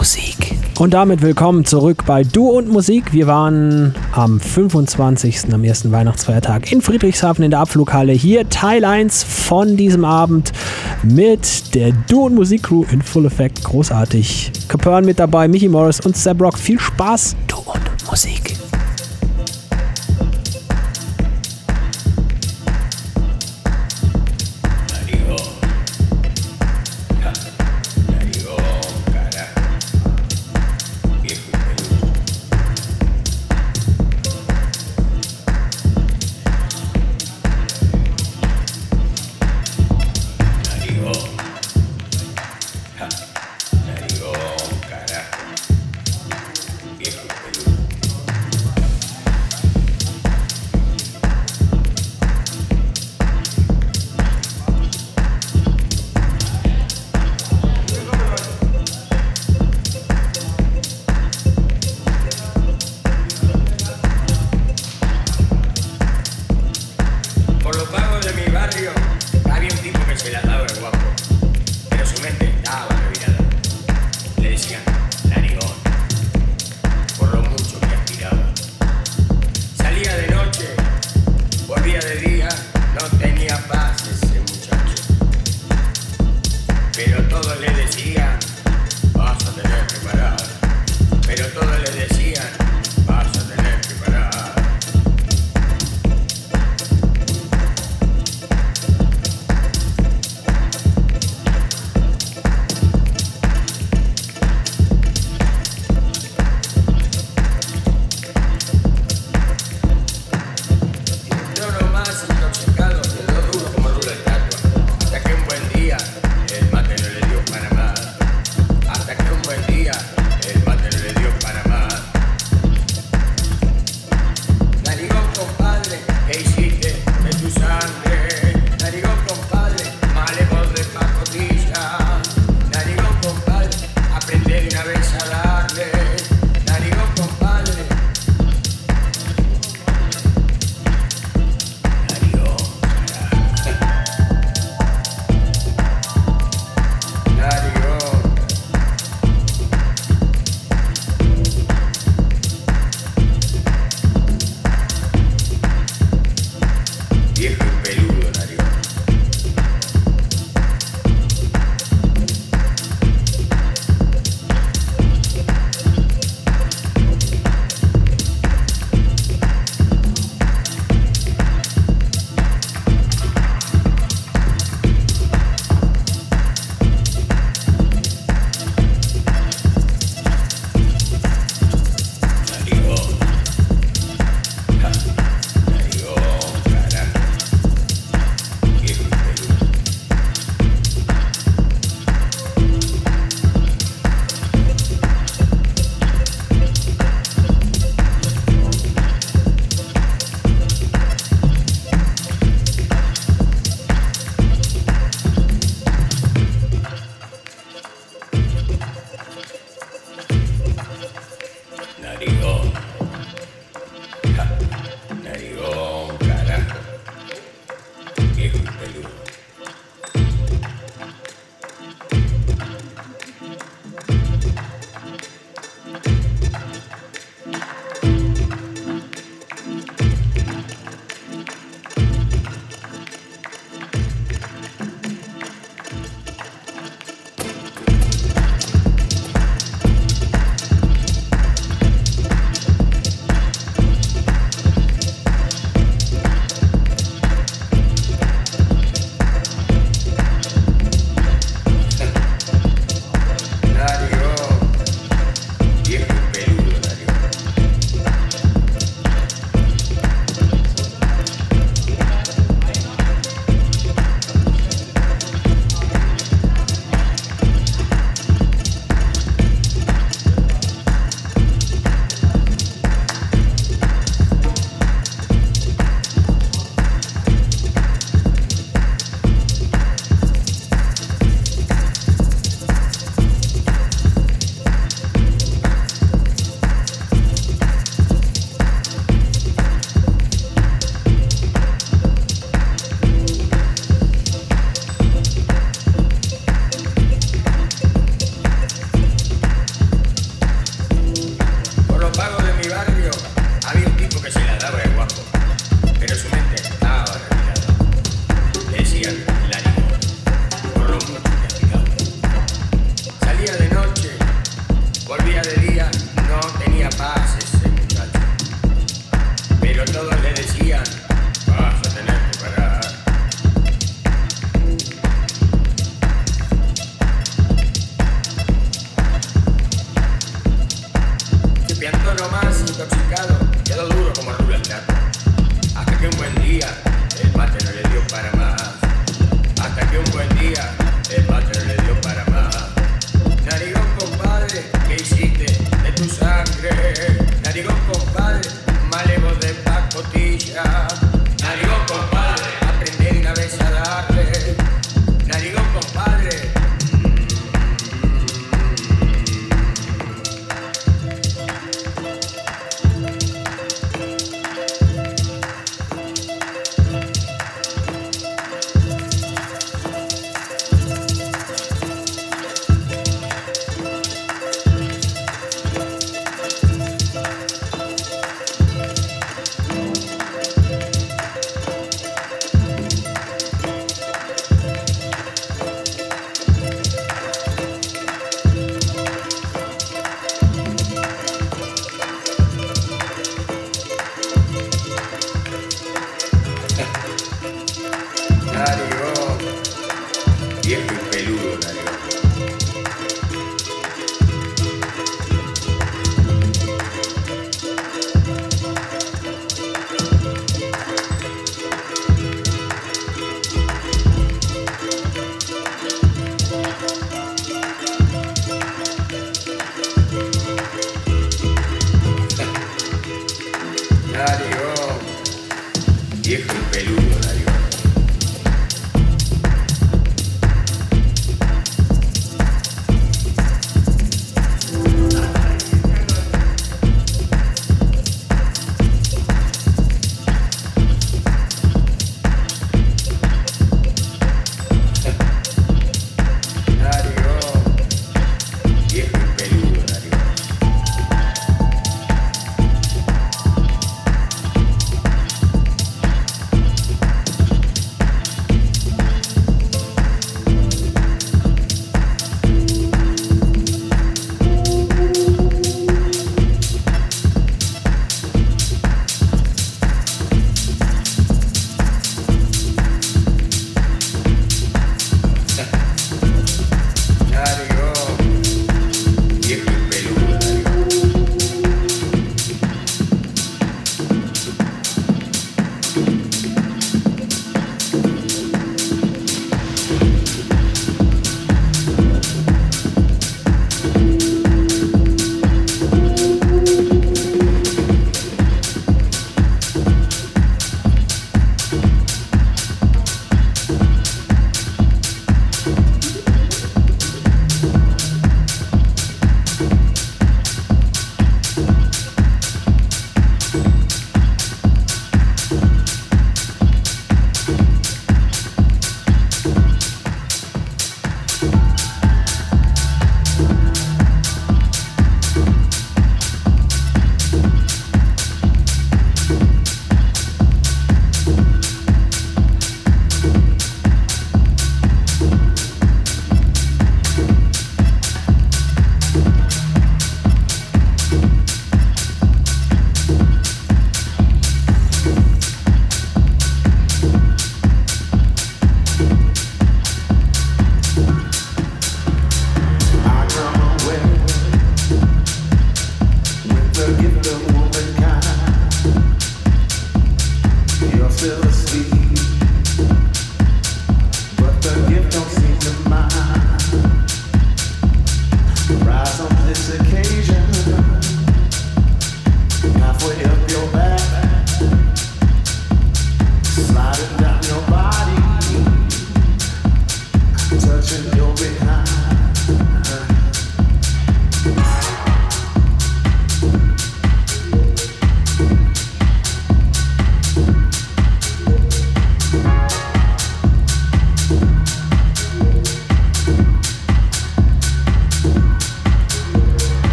Musik. Und damit willkommen zurück bei Du und Musik. Wir waren am 25. am ersten Weihnachtsfeiertag in Friedrichshafen in der Abflughalle. Hier Teil 1 von diesem Abend mit der Du und Musik Crew in Full Effect. Großartig. Capern mit dabei, Michi Morris und Seb Rock. Viel Spaß. Du und Musik.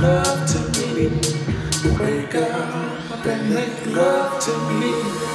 love to me. Wake up and make love to me.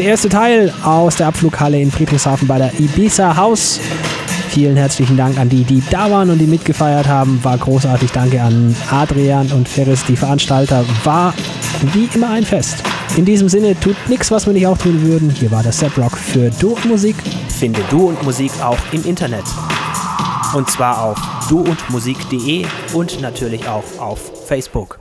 Der erste Teil aus der Abflughalle in Friedrichshafen bei der Ibiza House. Vielen herzlichen Dank an die, die da waren und die mitgefeiert haben. War großartig. Danke an Adrian und Ferris, die Veranstalter. War wie immer ein Fest. In diesem Sinne, tut nichts, was wir nicht auch tun würden. Hier war das Set Rock für Du und Musik. Finde Du und Musik auch im Internet. Und zwar auf duundmusik.de und natürlich auch auf Facebook.